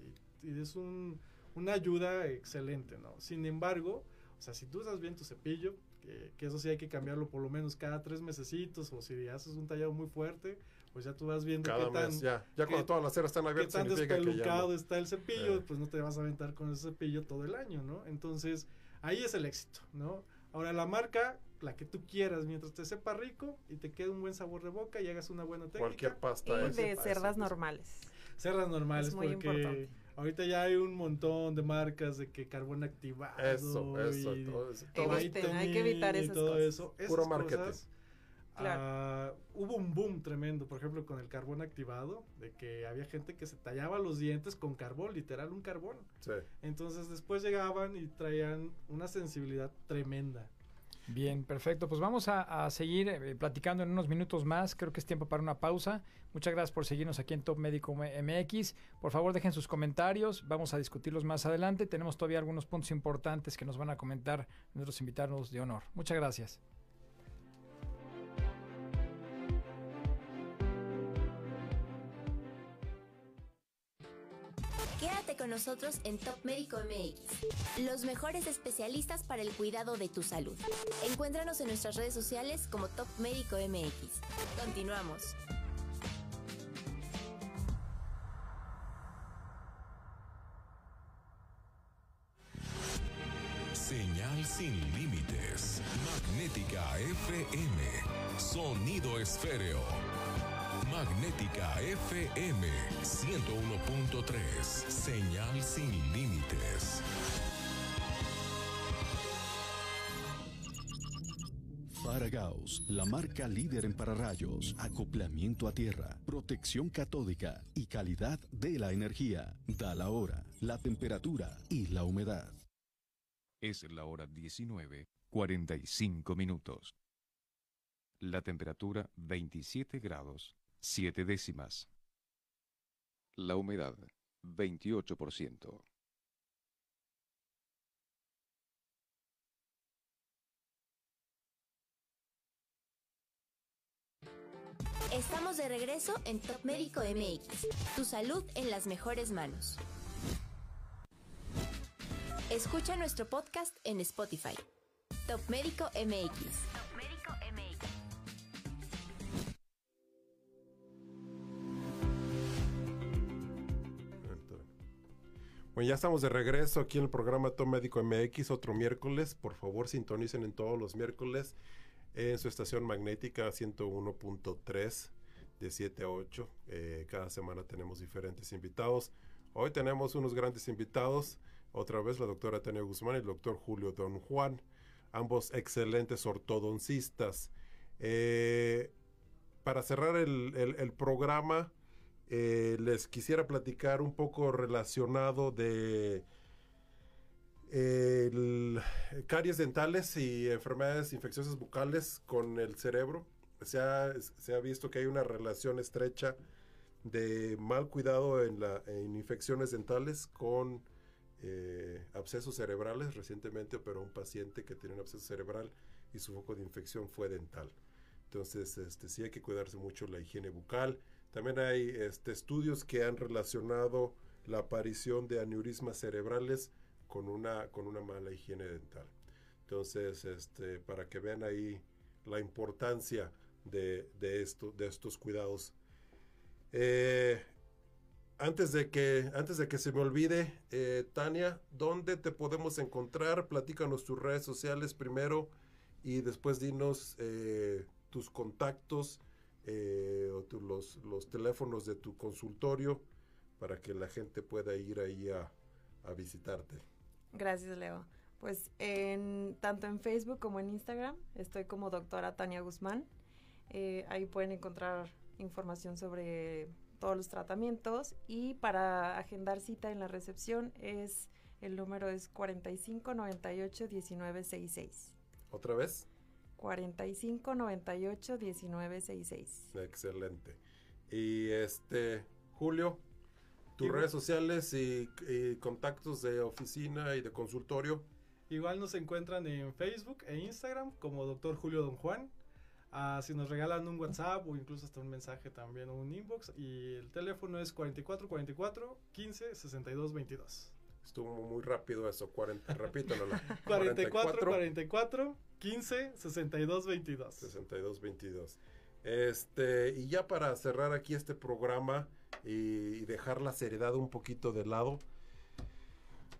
Y, y es un, una ayuda excelente, ¿no? Sin embargo, o sea, si tú usas bien tu cepillo, que, que, eso sí hay que cambiarlo por lo menos cada tres mesecitos, o si haces un tallado muy fuerte, pues ya tú vas viendo cada qué tan, mes, ya, ya cuando todas las ceras están abiertas, qué tan despelucado no. está el cepillo, Eh. pues no te vas a aventar con ese cepillo todo el año, ¿no? Entonces, ahí es el éxito, ¿no? Ahora la marca, la que tú quieras, mientras te sepa rico y te quede un buen sabor de boca y hagas una buena técnica. Cualquier pasta. Y es- de cerdas es- normales. Cerdas normales, Es muy porque importante. Ahorita ya hay un montón de marcas de que carbón activado. Eso, eso, y todo eso. todo Eviten, hay que evitar esas todo cosas. eso. Puro marketing. cosas, ah, hubo un boom tremendo, por ejemplo, con el carbón activado, de que había gente que se tallaba los dientes con carbón, literal un carbón. Sí. Entonces después llegaban y traían una sensibilidad tremenda. Bien, perfecto. Pues vamos a, seguir eh, platicando en unos minutos más. Creo que es tiempo para una pausa. Muchas gracias por seguirnos aquí en Top Médico MX. Por favor, dejen sus comentarios. Vamos a discutirlos más adelante. Tenemos todavía algunos puntos importantes que nos van a comentar nuestros invitados de honor. Muchas gracias. Con nosotros en Top Médico MX, los mejores especialistas para el cuidado de tu salud. Encuéntranos en nuestras redes sociales como Top Médico MX. Continuamos. Señal sin límites. Magnética FM. Sonido esféreo. Magnética FM 101.3. Señal sin límites. Faragaos, la marca líder en pararrayos, acoplamiento a tierra, protección catódica y calidad de la energía. Da la hora, la temperatura y la humedad. Es la hora 19, 45 minutos. La temperatura 27 grados, 7 décimas. La humedad 28%. Estamos de regreso en Top Médico MX, tu salud en las mejores manos. Escucha nuestro podcast en Spotify. Top Médico MX. Bueno, ya estamos de regreso aquí en el programa Top Médico MX, otro miércoles. Por favor, sintonicen en todos los miércoles en su estación magnética 101.3 de 7 a 8. Eh, cada semana tenemos diferentes invitados. Hoy tenemos unos grandes invitados. Otra vez la doctora Tania Guzmán y el doctor Julio Don Juan, ambos excelentes ortodoncistas. Eh, para cerrar el programa, eh, les quisiera platicar un poco relacionado de caries dentales y enfermedades infecciosas bucales con el cerebro. Se ha, se ha visto que hay una relación estrecha de mal cuidado en, la, infecciones dentales con eh, abscesos cerebrales. Recientemente operó un paciente que tiene un absceso cerebral y su foco de infección fue dental. Entonces, este, sí hay que cuidarse mucho la higiene bucal. También hay este, estudios que han relacionado la aparición de aneurismas cerebrales con una, con una mala higiene dental. Entonces, este, para que vean ahí la importancia de, de, esto, de estos cuidados. Eh, antes, de que, antes de que se me olvide, eh, Tania, ¿dónde te podemos encontrar? Platícanos tus redes sociales primero y después dinos eh, tus contactos eh, o tu- los, los teléfonos de tu consultorio para que la gente pueda ir ahí a, a visitarte. Gracias, Leo. Pues en, tanto en Facebook como en Instagram estoy como doctora Tania Guzmán. Eh, ahí pueden encontrar información sobre todos los tratamientos y para agendar cita en la recepción es el número es 45 98 19 66. ¿Otra vez? 45 98 19 66. Excelente. Y este, Julio, tus redes sociales y, y contactos de oficina y de consultorio. Igual nos encuentran en Facebook e Instagram como Dr. Julio Don Juan. Ah, si nos regalan un WhatsApp o incluso hasta un mensaje también o un inbox. Y el teléfono es 4444 15 62 22. Estuvo muy rápido eso. 40, repítelo. Lola. 44 44 15 62 22. 62 22. Este, y ya para cerrar aquí este programa y, y dejar la seriedad un poquito de lado.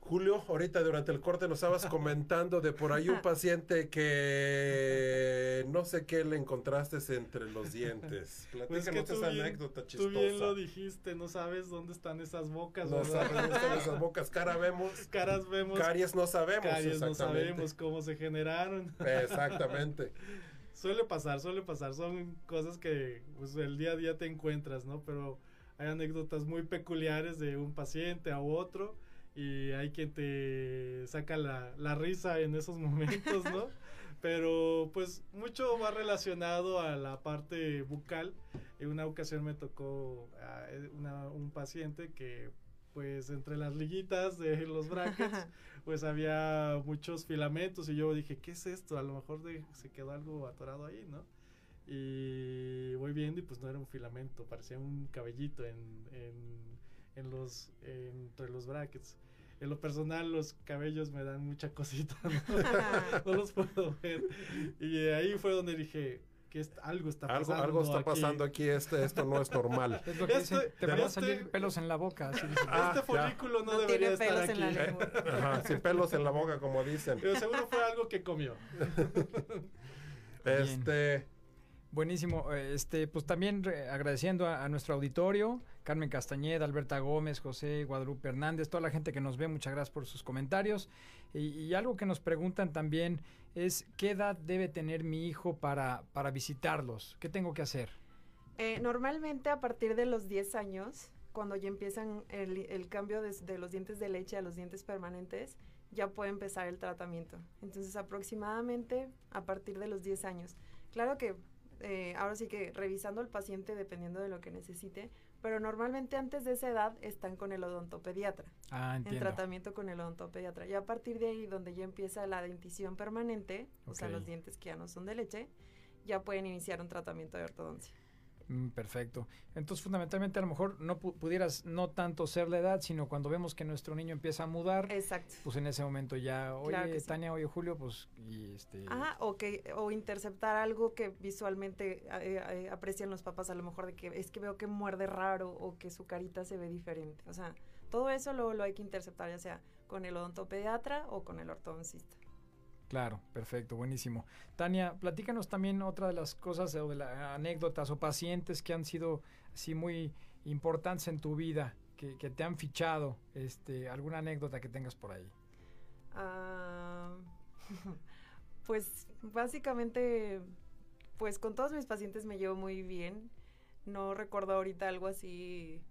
Julio, ahorita durante el corte nos estabas comentando de por ahí un paciente que no sé qué le encontraste entre los dientes. Pues que Platícanos tú esa bien- anécdota Tú chistosa. bien lo dijiste, no sabes dónde están esas bocas. No ¿verdad? sabes dónde están esas bocas. Cara vemos. Caras vemos. Caries no sabemos, Caries no sabemos cómo se generaron. Exactamente. suele pasar, suele pasar. Son cosas que pues, el día a día te encuentras, ¿no? Pero hay anécdotas muy peculiares de un paciente a otro y hay quien te saca la, la risa en esos momentos, ¿no? Pero pues mucho va relacionado a la parte bucal. En una ocasión me tocó a una- un paciente que pues entre las liguitas de los brackets pues había muchos filamentos y yo dije, ¿qué es esto? A lo mejor de- se quedó algo atorado ahí, ¿no? Y voy viendo y pues no era un filamento, parecía un cabellito en, en, en los, entre los brackets. En lo personal los cabellos me dan mucha cosita, ¿no? No los puedo ver. Y ahí fue donde dije, que est- algo está Algo, pasando algo está pasando aquí, este, esto no es normal. Es lo que dicen, Este- te van a salir pelos en la boca. así. Ah, este ya. folículo no, No debería tiene estar pelos en la aquí. Ajá, sin pelos en la boca, como dicen. Pero seguro fue algo que comió. Este, Buenísimo. eh, Este, pues también agradeciendo a, a nuestro auditorio, Carmen Castañeda, Alberta Gómez, José Guadalupe Hernández, toda la gente que nos ve, muchas gracias por sus comentarios. Y, algo que nos preguntan también es qué edad debe tener mi hijo para, para visitarlos. ¿Qué tengo que hacer? Eh, normalmente a partir de los 10 años, cuando ya empiezan el, cambio de, de los dientes de leche a los dientes permanentes, ya puede empezar el tratamiento. Entonces aproximadamente a partir de los 10 años. Claro que eh, ahora sí que revisando al paciente dependiendo de lo que necesite, pero normalmente antes de esa edad están con el odontopediatra. Ah, En tratamiento con el odontopediatra. Y a partir de ahí, donde ya empieza la dentición permanente, o sea, los dientes que ya no son de leche, ya pueden iniciar un tratamiento de ortodoncia. Mm, perfecto. Entonces, fundamentalmente, a lo mejor no pu- pudieras no tanto ser la edad, sino cuando vemos que nuestro niño empieza a mudar, Exacto. pues en ese momento ya, oye, Claro que sí. Tania, oye, Julio, pues, y este... Ajá, o que o interceptar algo que visualmente eh, eh, aprecian los papás a lo mejor de que es que veo que muerde raro o que su carita se ve diferente. O sea, todo eso luego lo hay que interceptar ya sea con el odontopediatra o con el ortodoncista. Claro, perfecto, buenísimo. Tania, platícanos también otra de las cosas o de las anécdotas o pacientes que han sido así muy importantes en tu vida, que, te han fichado, este, alguna anécdota que tengas por ahí. Ah, pues básicamente, pues con todos mis pacientes me llevo muy bien. No recuerdo ahorita algo así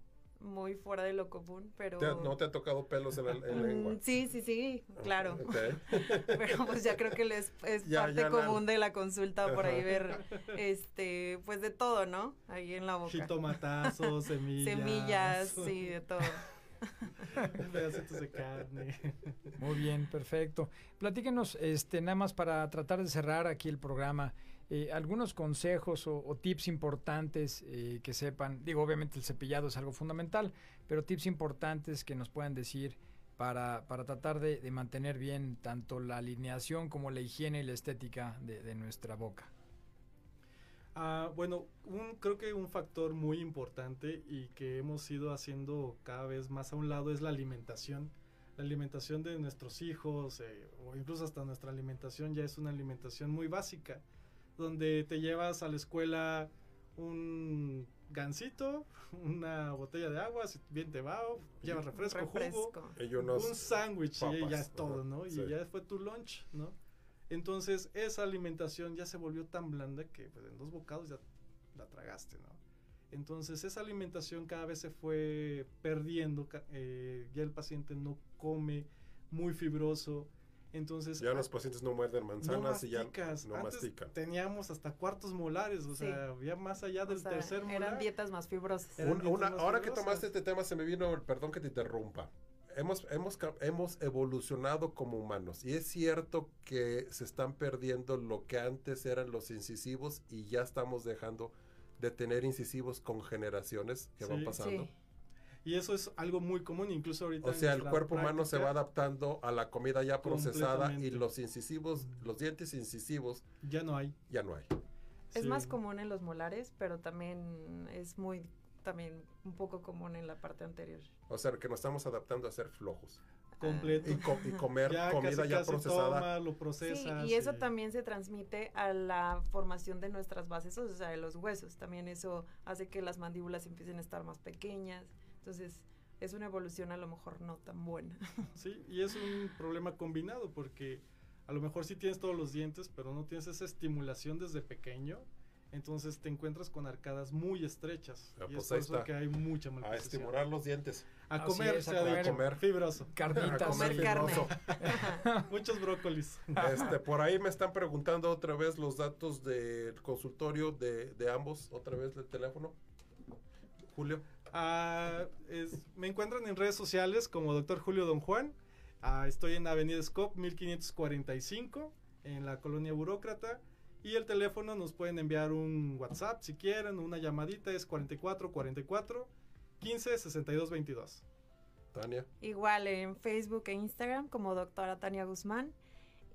muy fuera de lo común, pero... ¿te ha- ¿no te ha tocado pelos en la, en la lengua? Mm, Sí, sí, sí, claro. Pero pues ya creo que les, es Ya, parte ya la- común de la consulta por ahí ver, este, pues de todo, ¿no? Ahí en la boca. Jitomatazos, semillas. Semillas, sí, de todo. Pedacitos de carne. Muy bien, perfecto. Platíquenos, este, nada más para tratar de cerrar aquí el programa, eh, algunos consejos o, tips importantes eh, que sepan. Digo, obviamente el cepillado es algo fundamental, pero tips importantes que nos puedan decir para, para tratar de, mantener bien tanto la alineación como la higiene y la estética de, nuestra boca. Ah, bueno, creo que un factor muy importante y que hemos ido haciendo cada vez más a un lado es la alimentación. La alimentación de nuestros hijos eh, o incluso hasta nuestra alimentación ya es una alimentación muy básica, donde te llevas a la escuela un gansito, una botella de agua, si bien te va, llevas refresco, Refresco. jugo, Y un sándwich y ya es todo, ¿no? Y sí. ya fue tu lunch, ¿no? Entonces esa alimentación ya se volvió tan blanda que pues, en dos bocados ya la tragaste, ¿no? Entonces esa alimentación cada vez se fue perdiendo, eh, ya el paciente no come muy fibroso, Entonces, ya los pacientes no muerden manzanas no y ya no Antes mastican. Teníamos hasta cuartos molares, o Sí. sea, había más allá O del sea, tercer molar. eran dietas más fibrosas. Eran una- más ahora que tomaste este tema se me vino, perdón que te interrumpa. Hemos, hemos, ca- hemos evolucionado como humanos y es cierto que se están perdiendo lo que antes eran los incisivos y ya estamos dejando de tener incisivos con generaciones que van Sí. pasando. Sí. Y eso es algo muy común, incluso ahorita. O sea, el cuerpo humano se va adaptando a la comida ya procesada y los incisivos, los dientes incisivos Ya no hay. ya no hay. Es Sí. más común en los molares, pero también es muy, también un poco común en la parte anterior. O sea, que nos estamos adaptando a ser flojos Completo. y, co- y comer Ya comida casi, ya casi procesada. toma, lo Sí, procesas. y eso también se transmite a la formación de nuestras bases, o sea, de los huesos. También eso hace que las mandíbulas empiecen a estar más pequeñas. Entonces, es una evolución a lo mejor no tan buena. Sí, y es un problema combinado porque a lo mejor sí tienes todos los dientes, pero no tienes esa estimulación desde pequeño. Entonces te encuentras con arcadas muy estrechas. Ah, y pues es por ahí eso está. que hay mucha A estimular los dientes. A comer, es, a se comer. Comer. Fibroso. Carnitas. A comer fibroso. Muchos brócolis. Este, por ahí me están preguntando otra vez los datos del consultorio de, de ambos, otra vez del teléfono. Julio. Ah, me encuentran en redes sociales como Dr. Julio Don Juan. Ah, estoy en Avenida Scop 1545 en la colonia Burócrata. Y el teléfono nos pueden enviar un WhatsApp si quieren, una llamadita es 44 44 15 62 22. Tania. Igual en Facebook e Instagram como doctora Tania Guzmán.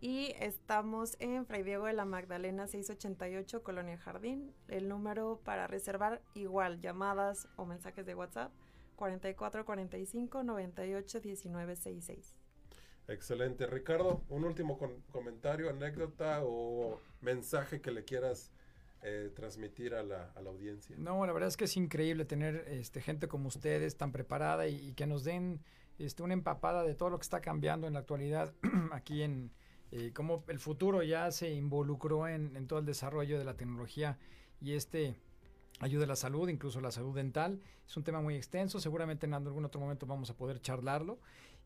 Y estamos en Fray Diego de la Magdalena 688, Colonia Jardín. El número para reservar igual, llamadas o mensajes de WhatsApp, 4445 98 19 66. Excelente. Ricardo, un último con- comentario, anécdota o mensaje que le quieras eh, transmitir a la, a la audiencia. No, la verdad es que es increíble tener este, gente como ustedes tan preparada y, y que nos den este, una empapada de todo lo que está cambiando en la actualidad aquí en eh, cómo el futuro ya se involucró en, en todo el desarrollo de la tecnología y este ayuda a la salud, incluso la salud dental. Es un tema muy extenso, seguramente en algún otro momento vamos a poder charlarlo.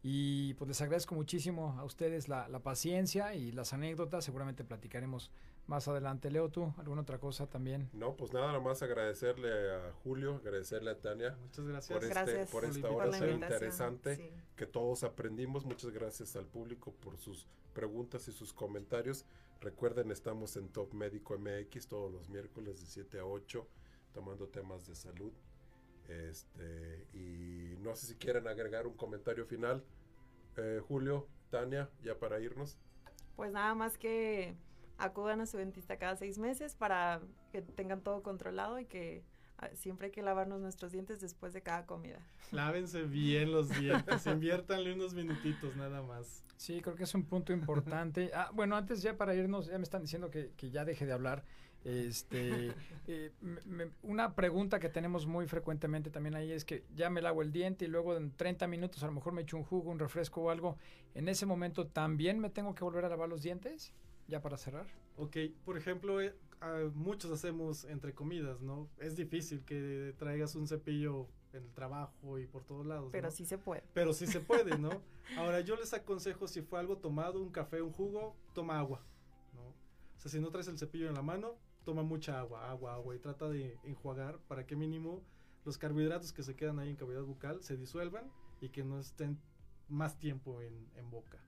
Y pues les agradezco muchísimo a ustedes la, la paciencia y las anécdotas, seguramente platicaremos más adelante. Leo, tú, ¿alguna otra cosa también? No, pues nada, más agradecerle a Julio, agradecerle a Tania Muchas gracias. por, este, Gracias por esta hora tan interesante sí. que todos aprendimos. Muchas gracias al público por sus preguntas y sus comentarios. Recuerden, estamos en Top Médico MX todos los miércoles de 7 a 8, tomando temas de salud. Este, y no sé si quieren agregar un comentario final. Eh, Julio, Tania, ya para irnos. Pues nada más que acudan a su dentista cada seis meses para que tengan todo controlado y que ah, siempre hay que lavarnos nuestros dientes después de cada comida. Lávense bien los dientes, inviértanle unos minutitos nada más. Sí, creo que es un punto importante. Ah, bueno, antes ya para irnos, ya me están diciendo que, que ya deje de hablar. Este, eh, me- me- una pregunta que tenemos muy frecuentemente también ahí es que ya me lavo el diente y luego en 30 minutos a lo mejor me echo un jugo, un refresco o algo. En ese momento también me tengo que volver a lavar los dientes, ya para cerrar. Ok, por ejemplo, eh, muchos hacemos entre comidas, ¿no? Es difícil que traigas un cepillo en el trabajo y por todos lados. Pero ¿no? sí se puede. Pero sí se puede, ¿no? Ahora, yo les aconsejo si fue algo tomado, un café, un jugo, toma agua, ¿no? O sea, si no traes el cepillo en la mano, toma mucha agua, agua, agua y trata de enjuagar para que mínimo los carbohidratos que se quedan ahí en cavidad bucal se disuelvan y que no estén más tiempo en, en boca.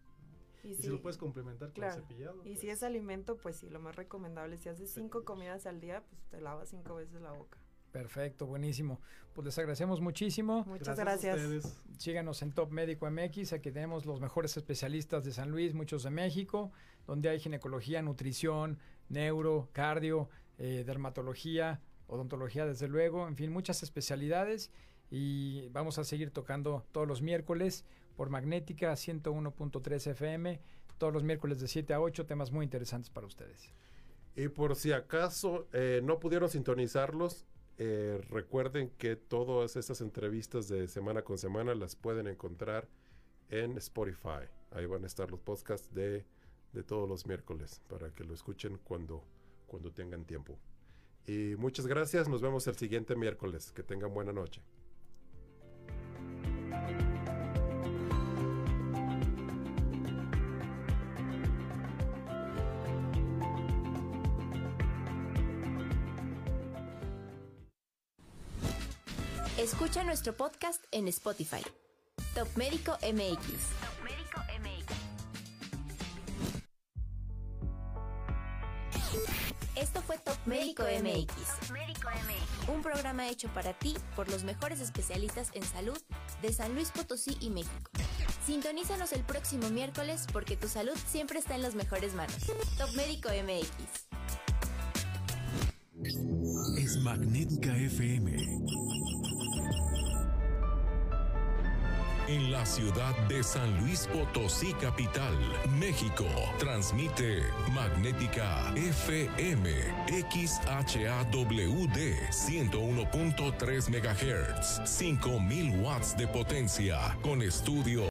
Y, Y, si, si lo puedes complementar con claro. el cepillado. y pues, si es alimento, pues sí, lo más recomendable, si haces cinco comidas al día, pues te lavas cinco veces la boca. Perfecto, buenísimo. Pues les agradecemos muchísimo. Muchas gracias a gracias. ustedes. Síganos en Top Médico MX, aquí tenemos los mejores especialistas de San Luis, muchos de México, donde hay ginecología, nutrición, neuro, cardio, eh, dermatología, odontología desde luego, en fin, muchas especialidades y vamos a seguir tocando todos los miércoles por Magnética 101.3 FM, todos los miércoles de 7 a 8, temas muy interesantes para ustedes. Y por si acaso eh, no pudieron sintonizarlos, eh, recuerden que todas estas entrevistas de semana con semana las pueden encontrar en Spotify. Ahí van a estar los podcasts de, de todos los miércoles para que lo escuchen cuando, cuando tengan tiempo. Y muchas gracias, nos vemos el siguiente miércoles. Que tengan buena noche. Escucha nuestro podcast en Spotify. Top Médico MX. Esto fue Top Médico MX. Un programa hecho para ti por los mejores especialistas en salud de San Luis Potosí y México. Sintonízanos el próximo miércoles porque tu salud siempre está en las mejores manos. Top Médico MX. Es Magnética FM. En la ciudad de San Luis Potosí, capital, México, transmite Magnética FM XHAWD 101.3 MHz, 5000 watts de potencia, con estudio